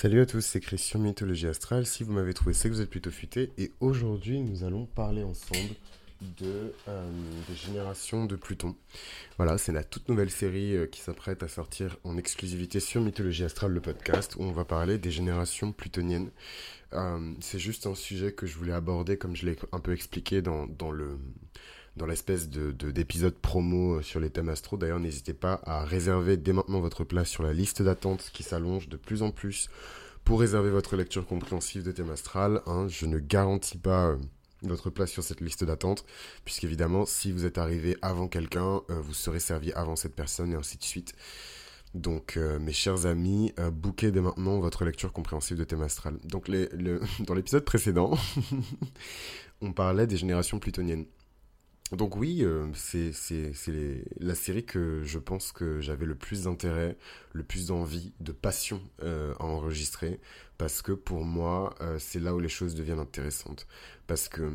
Salut à tous, c'est Christian Mythologie Astrale. Si vous m'avez trouvé, c'est que vous êtes plutôt futé. Et aujourd'hui, nous allons parler ensemble de, euh, des générations de Pluton. Voilà, c'est la toute nouvelle série euh, qui s'apprête à sortir en exclusivité sur Mythologie Astrale, le podcast, où on va parler des générations plutoniennes. Euh, c'est juste un sujet que je voulais aborder, comme je l'ai un peu expliqué dans, dans le dans l'espèce de, d'épisode promo euh, sur les thèmes astro. D'ailleurs, n'hésitez pas à réserver dès maintenant votre place sur la liste d'attente qui s'allonge de plus en plus pour réserver votre lecture compréhensive de thème astral. Hein. Je ne garantis pas euh, votre place sur cette liste d'attente, puisqu'évidemment, si vous êtes arrivé avant quelqu'un, euh, vous serez servi avant cette personne et ainsi de suite. Donc, mes chers amis, bouquez dès maintenant votre lecture compréhensive de thème astral. Donc, dans l'épisode précédent, on parlait des générations plutoniennes. Donc oui, euh, c'est la série que je pense que j'avais le plus d'intérêt, le plus d'envie, de passion euh, à enregistrer, parce que pour moi, euh, c'est là où les choses deviennent intéressantes. Parce que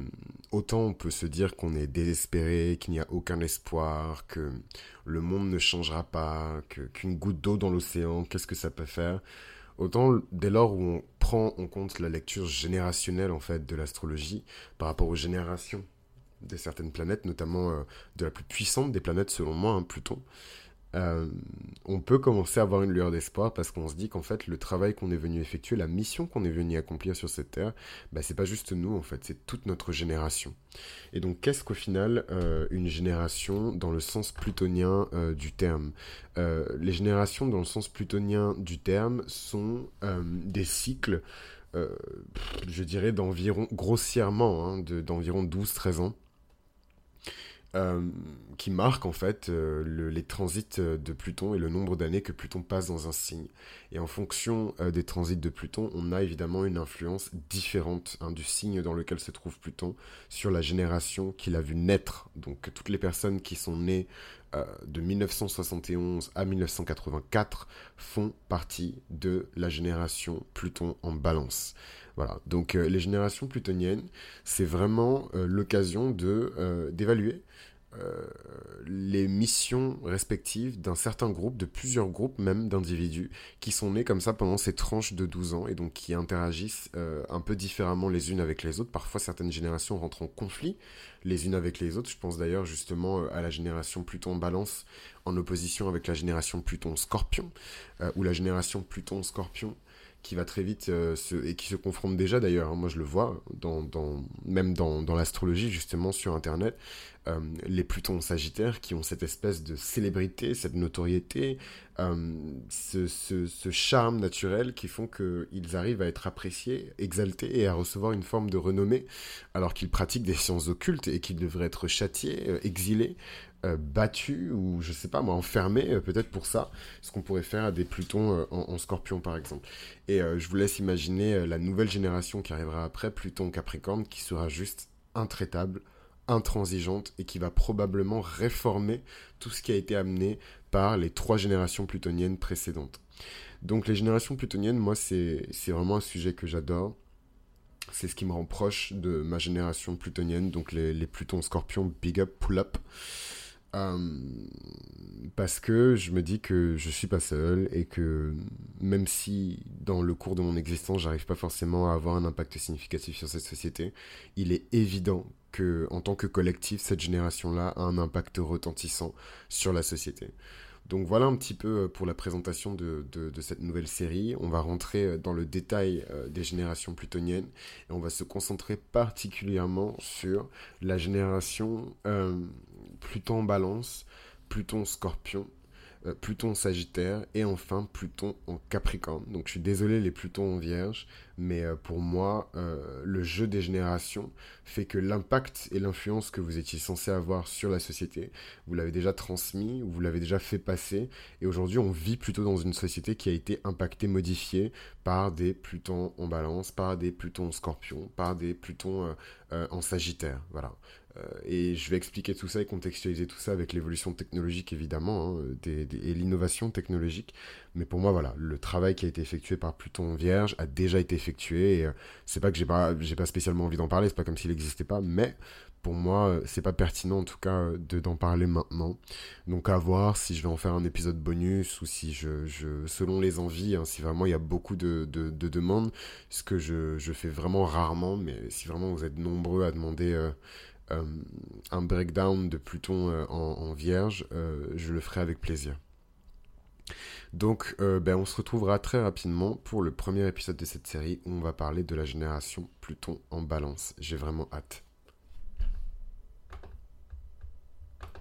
autant on peut se dire qu'on est désespéré, qu'il n'y a aucun espoir, que le monde ne changera pas, qu'une goutte d'eau dans l'océan, qu'est-ce que ça peut faire? Autant dès lors où on prend en compte la lecture générationnelle en fait de l'astrologie par rapport aux générations de certaines planètes, notamment euh, de la plus puissante des planètes selon moi, hein, Pluton, euh, on peut commencer à avoir une lueur d'espoir parce qu'on se dit qu'en fait le travail qu'on est venu effectuer, la mission qu'on est venu accomplir sur cette terre, bah, c'est pas juste nous en fait, c'est toute notre génération. Et donc qu'est-ce qu'au final euh, une génération dans le sens plutonien du terme? Les générations dans le sens plutonien du terme sont des cycles, je dirais d'environ, grossièrement, hein, d'environ 12-13 ans qui marque en fait euh, les transits euh, de Pluton et le nombre d'années que Pluton passe dans un signe. Et en fonction des transits de Pluton, on a évidemment une influence différente hein, du signe dans lequel se trouve Pluton sur la génération qu'il a vu naître. Donc toutes les personnes qui sont nées de 1971 à 1984 font partie de la génération Pluton en balance. Voilà, donc les générations plutoniennes, c'est vraiment l'occasion de d'évaluer euh, les missions respectives d'un certain groupe, de plusieurs groupes même d'individus, qui sont nés comme ça pendant ces tranches de 12 ans et donc qui interagissent euh, un peu différemment les unes avec les autres. Parfois certaines générations rentrent en conflit les unes avec les autres. Je pense d'ailleurs justement euh, à la génération Pluton Balance en opposition avec la génération Pluton Scorpion, ou la génération Pluton Scorpion qui va très vite euh, et qui se confronte déjà d'ailleurs, hein, moi je le vois, dans, même dans, l'astrologie justement sur Internet, euh, les Plutons Sagittaires qui ont cette espèce de célébrité, cette notoriété, euh, ce, charme naturel qui font qu'ils arrivent à être appréciés, exaltés et à recevoir une forme de renommée alors qu'ils pratiquent des sciences occultes et qu'ils devraient être châtiés, exilés, euh, battu ou je sais pas moi enfermé euh, peut-être pour ça ce qu'on pourrait faire à des Plutons euh, en, Scorpion par exemple et je vous laisse imaginer la nouvelle génération qui arrivera après Pluton Capricorne qui sera juste intraitable intransigeante et qui va probablement réformer tout ce qui a été amené par les trois générations plutoniennes précédentes. Donc les générations plutoniennes, moi c'est vraiment un sujet que j'adore. C'est ce qui me rend proche de ma génération plutonienne, donc les, les Plutons Scorpion, big up, pull up. Euh, parce que je me dis que je suis pas seul et que même si dans le cours de mon existence j'arrive pas forcément à avoir un impact significatif sur cette société, il est évident que en tant que collectif cette génération-là a un impact retentissant sur la société. Donc voilà un petit peu euh, pour la présentation de, cette nouvelle série. On va rentrer euh, dans le détail des générations plutoniennes et on va se concentrer particulièrement sur la génération Pluton balance, Pluton scorpion, euh, Pluton Sagittaire et enfin Pluton en Capricorne. Donc je suis désolé les Plutons en Vierge, mais euh, pour moi, euh, le jeu des générations fait que l'impact et l'influence que vous étiez censé avoir sur la société, vous l'avez déjà transmis, ou vous l'avez déjà fait passer, et aujourd'hui on vit plutôt dans une société qui a été impactée, modifiée par des Plutons en Balance, par des Plutons en Scorpion, par des Plutons en Sagittaire. Voilà. Et je vais expliquer tout ça et contextualiser tout ça avec l'évolution technologique évidemment hein, et l'innovation technologique. Mais pour moi, voilà, le travail qui a été effectué par Pluton Vierge a déjà été effectué. Et c'est pas que j'ai pas, pas spécialement envie d'en parler, c'est pas comme s'il n'existait pas, mais pour moi, euh, c'est pas pertinent en tout cas euh, de d'en parler maintenant. Donc à voir si je vais en faire un épisode bonus ou si je, selon les envies, hein, si vraiment il y a beaucoup de, de, demandes, ce que je, je, fais vraiment rarement, mais si vraiment vous êtes nombreux à demander euh, un breakdown de Pluton en, Vierge, je le ferai avec plaisir. Donc, ben, on se retrouvera très rapidement pour le premier épisode de cette série où on va parler de la génération Pluton en balance. J'ai vraiment hâte.